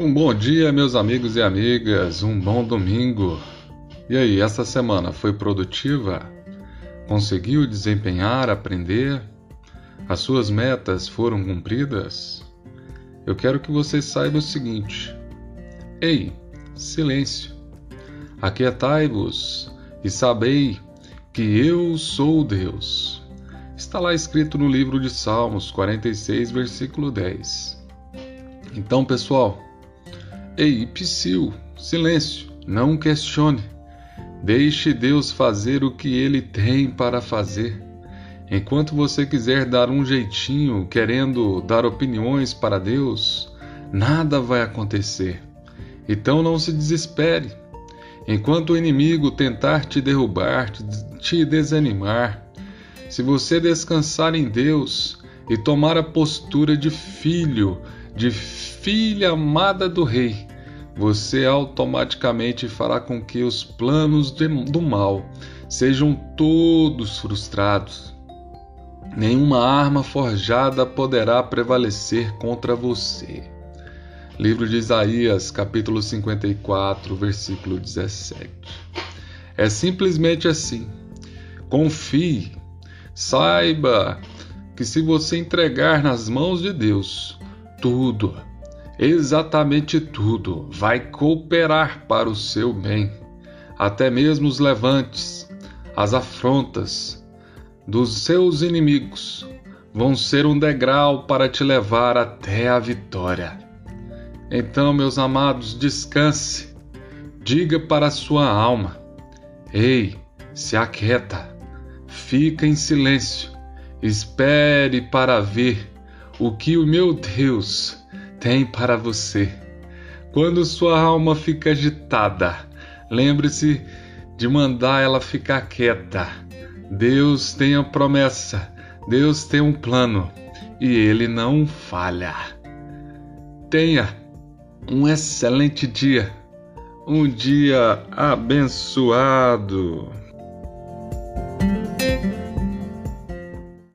Um bom dia, meus amigos e amigas. Um bom domingo. E aí, essa semana foi produtiva? Conseguiu desempenhar, aprender? As suas metas foram cumpridas? Eu quero que você saiba o seguinte: Ei, silêncio! Aquietai-vos e sabei que eu sou Deus. Está lá escrito no livro de Salmos 46, versículo 10. Então, pessoal, Ei, Psyu, silêncio, não questione. Deixe Deus fazer o que ele tem para fazer. Enquanto você quiser dar um jeitinho, querendo dar opiniões para Deus, nada vai acontecer. Então não se desespere. Enquanto o inimigo tentar te derrubar, te desanimar, se você descansar em Deus e tomar a postura de filho, de filha amada do Rei, você automaticamente fará com que os planos do mal sejam todos frustrados. Nenhuma arma forjada poderá prevalecer contra você. Livro de Isaías, capítulo 54, versículo 17. É simplesmente assim. Confie, saiba que se você entregar nas mãos de Deus, tudo, exatamente tudo vai cooperar para o seu bem, até mesmo os levantes, as afrontas dos seus inimigos vão ser um degrau para te levar até a vitória. Então, meus amados, descanse, diga para a sua alma: Ei, se aquieta, fica em silêncio, espere para ver o que o meu Deus tem para você. Quando sua alma fica agitada, lembre-se de mandar ela ficar quieta. Deus tem a promessa, Deus tem um plano e ele não falha. Tenha um excelente dia, um dia abençoado.